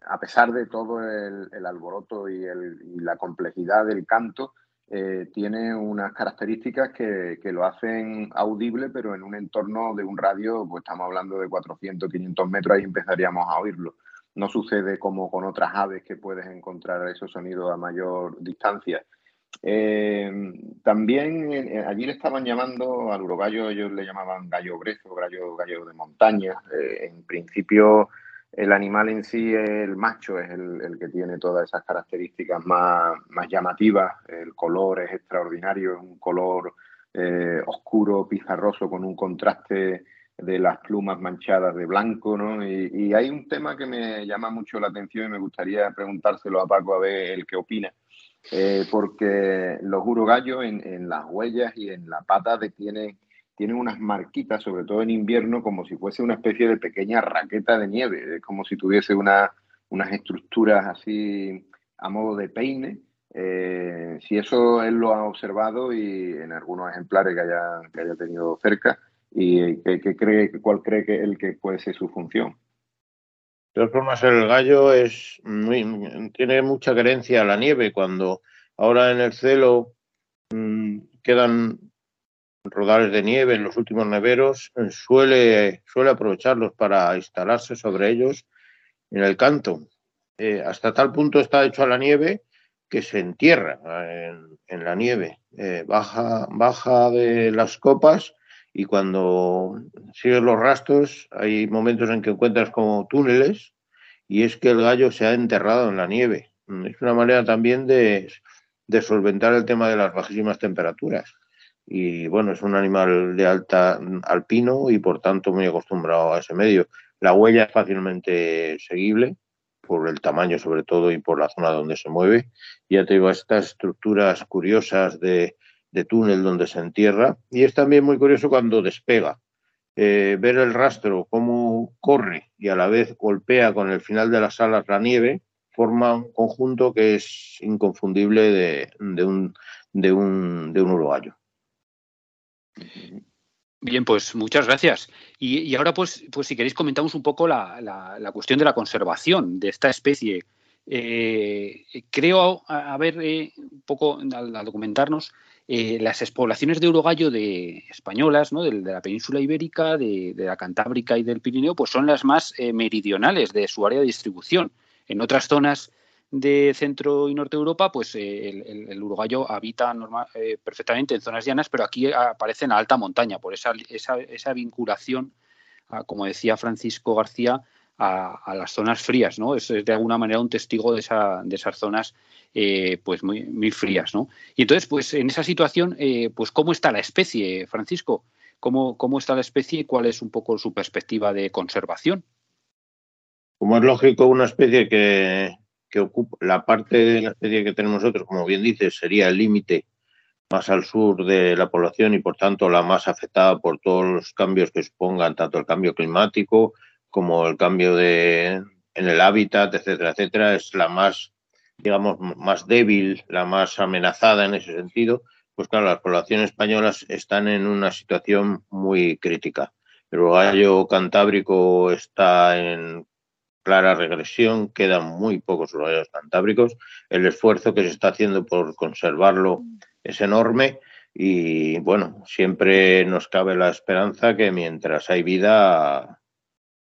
a pesar de todo el, el alboroto y, el- y la complejidad del canto, eh, tiene unas características que, que lo hacen audible, pero en un entorno de un radio, pues estamos hablando de 400, 500 metros, ahí empezaríamos a oírlo. No sucede como con otras aves que puedes encontrar esos sonidos a mayor distancia. Eh, también eh, allí le estaban llamando al urogallo, ellos le llamaban gallo brezo, gallo, gallo de montaña. Eh, en principio, el animal en sí, el macho, es el, que tiene todas esas características más, más llamativas. El color es extraordinario, es un color eh, oscuro, pizarroso, con un contraste de las plumas manchadas de blanco, ¿no? Y, hay un tema que me llama mucho la atención y me gustaría preguntárselo a Paco a ver el qué opina. Eh, porque los urogallos en, en las huellas y en la pata tienen, tienen unas marquitas, sobre todo en invierno, como si fuese una especie de pequeña raqueta de nieve, es como si tuviese una, unas estructuras así a modo de peine. Eh, si eso él lo ha observado y en algunos ejemplares que haya, que haya tenido cerca, y que, cree, cuál cree que él que puede ser su función. De todas formas, el gallo es tiene mucha querencia a la nieve. Cuando ahora en el celo mm, quedan rodales de nieve en los últimos neveros, eh, suele, suele aprovecharlos para instalarse sobre ellos en el canto. Eh, hasta tal punto está hecho a la nieve que se entierra eh, en, la nieve. Baja, baja de las copas y cuando sigues los rastros hay momentos en que encuentras como túneles y es que el gallo se ha enterrado en la nieve. Es una manera también de solventar el tema de las bajísimas temperaturas. Y bueno, es un animal de alta alpino y por tanto muy acostumbrado a ese medio. La huella es fácilmente seguible por el tamaño sobre todo y por la zona donde se mueve. Ya te digo, estas estructuras curiosas de, túnel donde se entierra. Y es también muy curioso cuando despega. Eh, ver el rastro, cómo corre y a la vez golpea con el final de las alas la nieve, forma un conjunto que es inconfundible de, de un, de, un, de un uruguayo. Bien, pues muchas gracias. Y, ahora, pues, pues si queréis comentamos un poco la, la- cuestión de la conservación de esta especie. Eh, creo haber eh, un poco al, documentarnos eh, las expoblaciones de urogallo de españolas, ¿no? de, de la península ibérica, de, de la Cantábrica y del Pirineo, pues son las más eh, meridionales de su área de distribución. En otras zonas de centro y norte de Europa, pues eh, el, urogallo habita norma- eh, perfectamente en zonas llanas, pero aquí aparece en la alta montaña, por esa, esa, vinculación, como decía Francisco García, a, las zonas frías, ¿no? Es, de alguna manera un testigo de, esa, de esas zonas eh, pues muy, muy frías, ¿no? Y entonces, pues en esa situación, pues ¿cómo está la especie, Francisco? ¿Cómo, ¿Cómo está la especie y cuál es un poco su perspectiva de conservación? Como es lógico, una especie que, que ocupa la parte de la especie que tenemos nosotros, como bien dices, sería el límite más al sur de la población y por tanto la más afectada por todos los cambios que supongan tanto el cambio climático como el cambio de en el hábitat, etcétera, etcétera, es la más, digamos, más débil, la más amenazada en ese sentido, pues claro, las poblaciones españolas están en una situación muy crítica. El urogallo cantábrico está en clara regresión, quedan muy pocos urogallos cantábricos. El esfuerzo que se está haciendo por conservarlo es enorme y bueno, siempre nos cabe la esperanza que mientras hay vida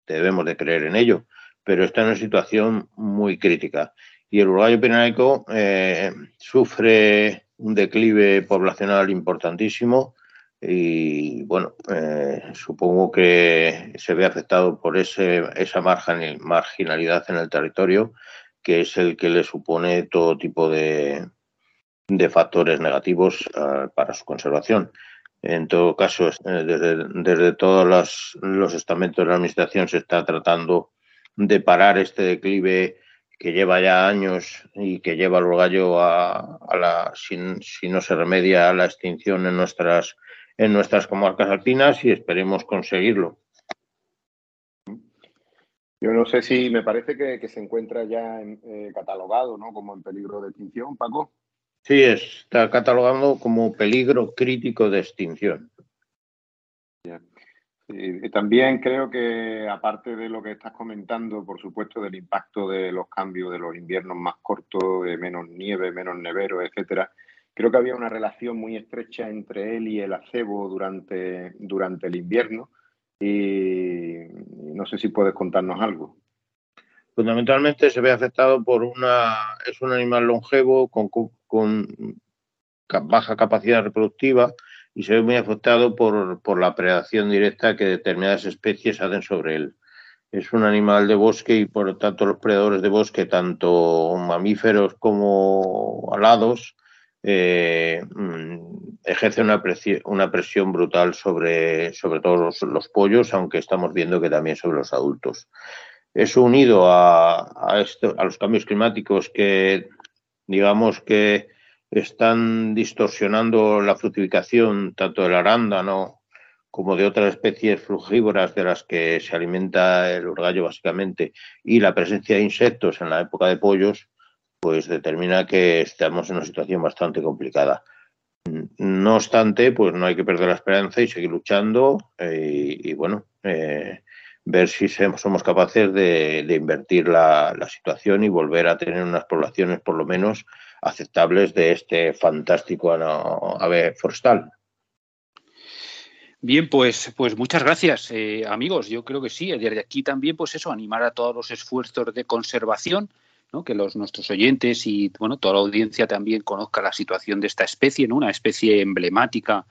debemos de creer en ello, pero está en una situación muy crítica. Y el urogallo pirenaico eh, sufre un declive poblacional importantísimo y bueno, eh, supongo que se ve afectado por ese, esa margin- marginalidad en el territorio, que es el que le supone todo tipo de, de factores negativos eh, para su conservación. En todo caso, eh, desde, desde todos los, los estamentos de la Administración se está tratando de parar este declive que lleva ya años y que lleva al gallo a, a la, si, si no se remedia a la extinción en nuestras, en nuestras comarcas alpinas y esperemos conseguirlo. Yo no sé si me parece que, que se encuentra ya en- eh, catalogado ¿no? como en peligro de extinción, Paco. Sí, está catalogado como peligro crítico de extinción. Y también creo que, aparte de lo que estás comentando, por supuesto, del impacto de los cambios de los inviernos más cortos, de menos nieve, menos nevero, etcétera, creo que había una relación muy estrecha entre él y el acebo durante, durante el invierno. Y no sé si puedes contarnos algo. Fundamentalmente se ve afectado por una. Es un animal longevo con, baja capacidad reproductiva y se ve muy afectado por, por la predación directa que determinadas especies hacen sobre él. Es un animal de bosque y por lo tanto los predadores de bosque, tanto mamíferos como alados, eh, mm, ejercen una, presi- una presión brutal sobre, sobre todos los, los pollos, aunque estamos viendo que también sobre los adultos. Eso unido a, a, los cambios climáticos que, digamos que están distorsionando la fructificación tanto del arándano como de otras especies frugívoras de las que se alimenta el urgallo básicamente y la presencia de insectos en la época de pollos, pues determina que estamos en una situación bastante complicada. No obstante, pues no hay que perder la esperanza y seguir luchando eh, y, bueno, eh, ver si somos capaces de, invertir la, situación y volver a tener unas poblaciones por lo menos aceptables de este fantástico ave forestal. Bien, pues, pues muchas gracias, eh, amigos. Yo creo que sí. Desde aquí también, pues eso, animar a todos los esfuerzos de conservación, que los nuestros oyentes y bueno, toda la audiencia también conozca la situación de esta especie, ¿no? Una especie emblemática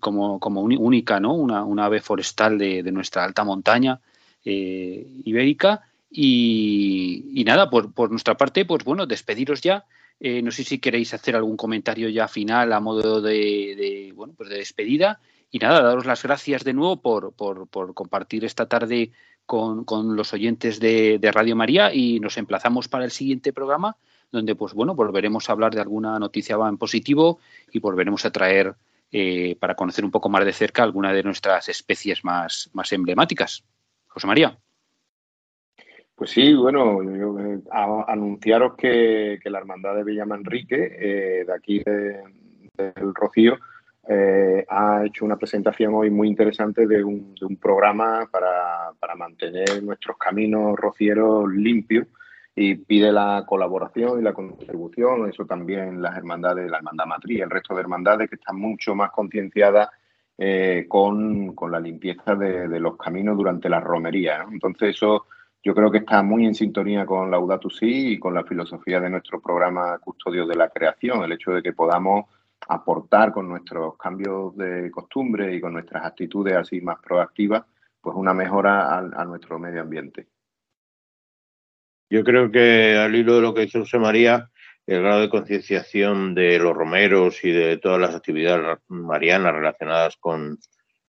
como, como única, ¿no? Una, una ave forestal de, de nuestra alta montaña eh, ibérica. Y, y nada, por, por nuestra parte, pues bueno, despediros ya. Eh, no sé si queréis hacer algún comentario ya final a modo de, de, bueno, pues de despedida. Y nada, daros las gracias de nuevo por, por, por compartir esta tarde con, con los oyentes de, de Radio María y nos emplazamos para el siguiente programa donde pues bueno volveremos a hablar de alguna noticia en positivo y volveremos a traer eh, para conocer un poco más de cerca alguna de nuestras especies más, más emblemáticas. José María. Pues sí, bueno, eh, anunciaros que, que la Hermandad de Villamanrique, eh, de aquí de- del Rocío, eh, ha hecho una presentación hoy muy interesante de un, de un programa para, para mantener nuestros caminos rocieros limpios y pide la colaboración y la contribución, eso también las hermandades, la hermandad matriz, el resto de hermandades que están mucho más concienciadas eh, con, con la limpieza de, de los caminos durante la romería. ¿no? Entonces eso yo creo que está muy en sintonía con Laudato Si y con la filosofía de nuestro programa Custodio de la Creación, el hecho de que podamos aportar con nuestros cambios de costumbre y con nuestras actitudes así más proactivas, pues una mejora a, a nuestro medio ambiente. Yo creo que al hilo de lo que dice José María, el grado de concienciación de los romeros y de todas las actividades marianas relacionadas con,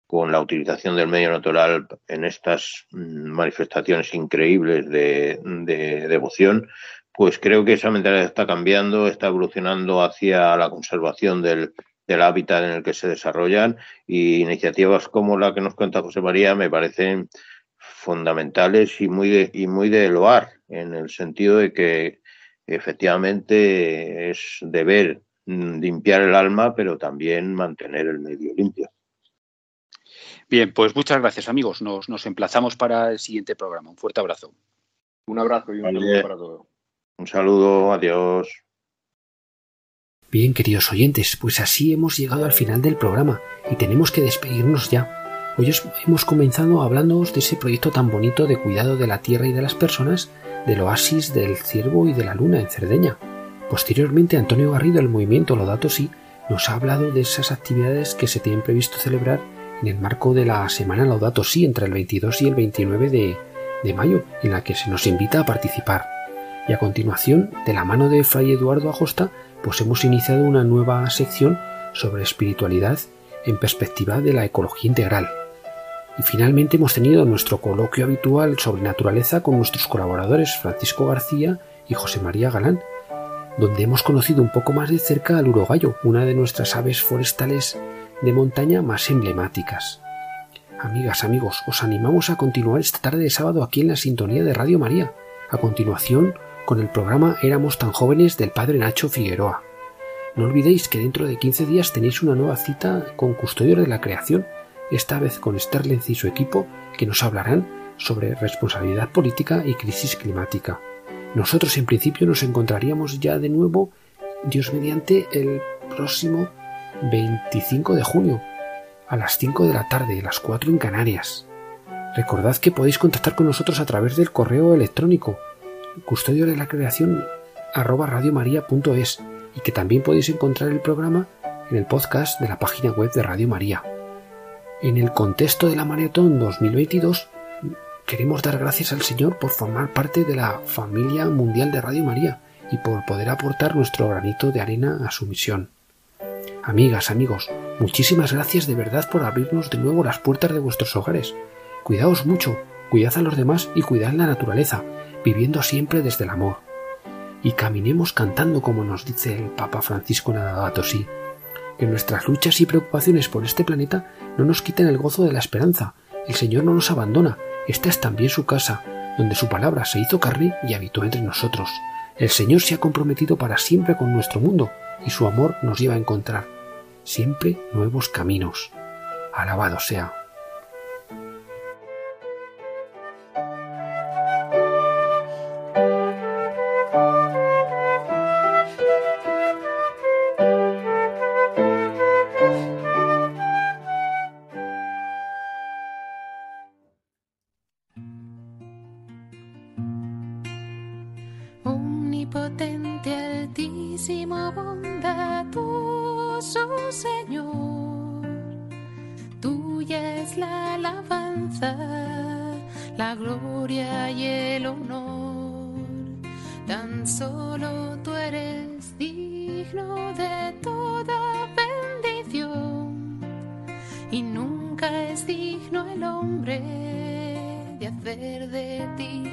con la utilización del medio natural en estas mm, manifestaciones increíbles de, de devoción, pues creo que esa mentalidad está cambiando, está evolucionando hacia la conservación del, del hábitat en el que se desarrollan y iniciativas como la que nos cuenta José María me parecen fundamentales y muy de, y muy de loar, en el sentido de que efectivamente es deber mm, limpiar el alma, pero también mantener el medio limpio. Bien, pues muchas gracias amigos. Nos, nos emplazamos para el siguiente programa. Un fuerte abrazo. Un abrazo y un Vale. saludo para todos. Un saludo, adiós. Bien, queridos oyentes, pues así hemos llegado al final del programa y tenemos que despedirnos ya. Hoy os- hemos comenzado hablándoos de ese proyecto tan bonito de cuidado de la tierra y de las personas, del oasis del ciervo y de la luna en Cerdeña. Posteriormente, Antonio Garrido del movimiento Lodato Si nos ha hablado de esas actividades que se tienen previsto celebrar en el marco de la Semana Laudato Si entre el 22 y el 29 de, de mayo, en la que se nos invita a participar. Y a continuación, de la mano de Fray Eduardo Ajosta, pues hemos iniciado una nueva sección sobre espiritualidad en perspectiva de la ecología integral. Y finalmente hemos tenido nuestro coloquio habitual sobre naturaleza con nuestros colaboradores Francisco García y José María Galán, donde hemos conocido un poco más de cerca al urogallo, una de nuestras aves forestales de montaña más emblemáticas. Amigas, amigos, os animamos a continuar esta tarde de sábado aquí en la sintonía de Radio María. A continuación, con el programa Éramos tan jóvenes del padre Nacho Figueroa. No olvidéis que dentro de 15 días tenéis una nueva cita con Custodios de la Creación, esta vez con Sterlenz y su equipo, que nos hablarán sobre responsabilidad política y crisis climática. Nosotros en principio nos encontraríamos ya de nuevo, Dios mediante, el próximo 25 de junio, a las 5 de la tarde, las 4 en Canarias. Recordad que podéis contactar con nosotros a través del correo electrónico custodio de la creación arroba radiomaria.es y que también podéis encontrar el programa en el podcast de la página web de Radio María. En el contexto de la Maratón 2022 queremos dar gracias al Señor por formar parte de la familia mundial de Radio María y por poder aportar nuestro granito de arena a su misión. Amigas, amigos, muchísimas gracias de verdad por abrirnos de nuevo las puertas de vuestros hogares. Cuidaos mucho, cuidad a los demás y cuidad la naturaleza, viviendo siempre desde el amor. Y caminemos cantando como nos dice el Papa Francisco Laudato. Que nuestras luchas y preocupaciones por este planeta no nos quiten el gozo de la esperanza. El Señor no nos abandona. Esta es también su casa, donde su palabra se hizo carne y habitó entre nosotros. El Señor se ha comprometido para siempre con nuestro mundo y su amor nos lleva a encontrar siempre nuevos caminos. Alabado sea. Señor, tuya es la alabanza, la gloria y el honor. Tan solo tú eres digno de toda bendición y nunca es digno el hombre de hacer de ti.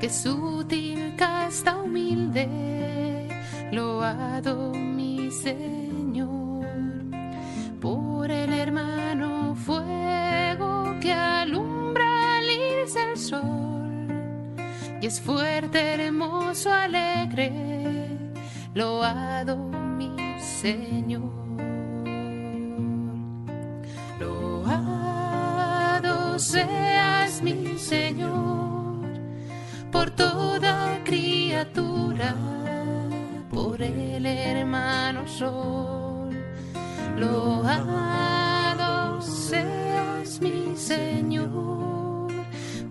Que sutil, casta, humilde, loado mi Señor. Por el hermano fuego que alumbra al irse el sol, y es fuerte, hermoso, alegre, loado mi Señor. Loado seas mi Señor por toda criatura, por el hermano sol. Loado seas mi Señor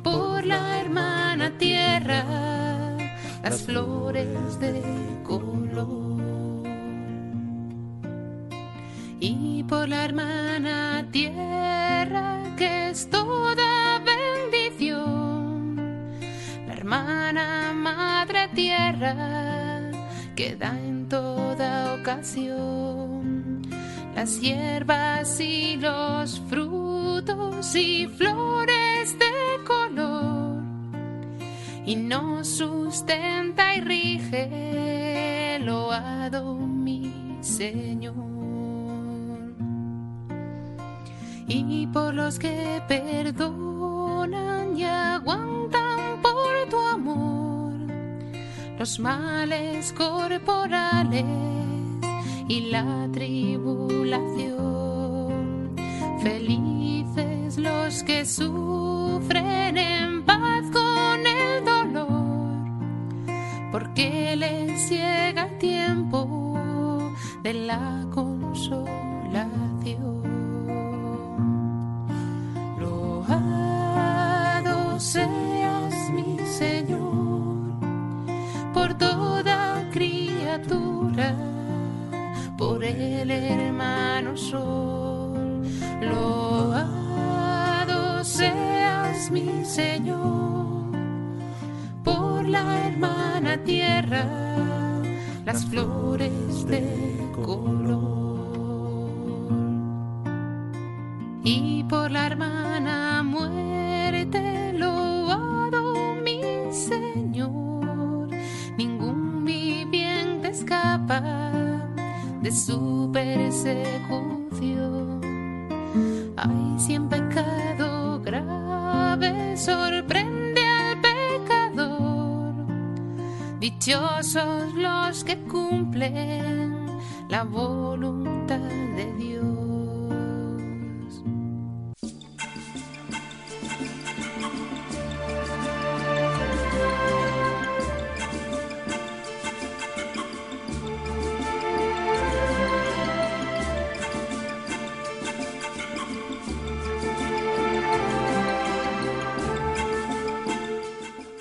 por la hermana tierra, las flores de color. Y por la hermana tierra que es toda hermana madre tierra que da en toda ocasión las hierbas y los frutos y flores de color y nos sustenta y rige, loado mi Señor. Y por los que perdonan y aguantan por tu amor los males corporales y la tribulación. Felices los que sufren en paz con el dolor, porque les llega el tiempo de la consolación. Las flores de color.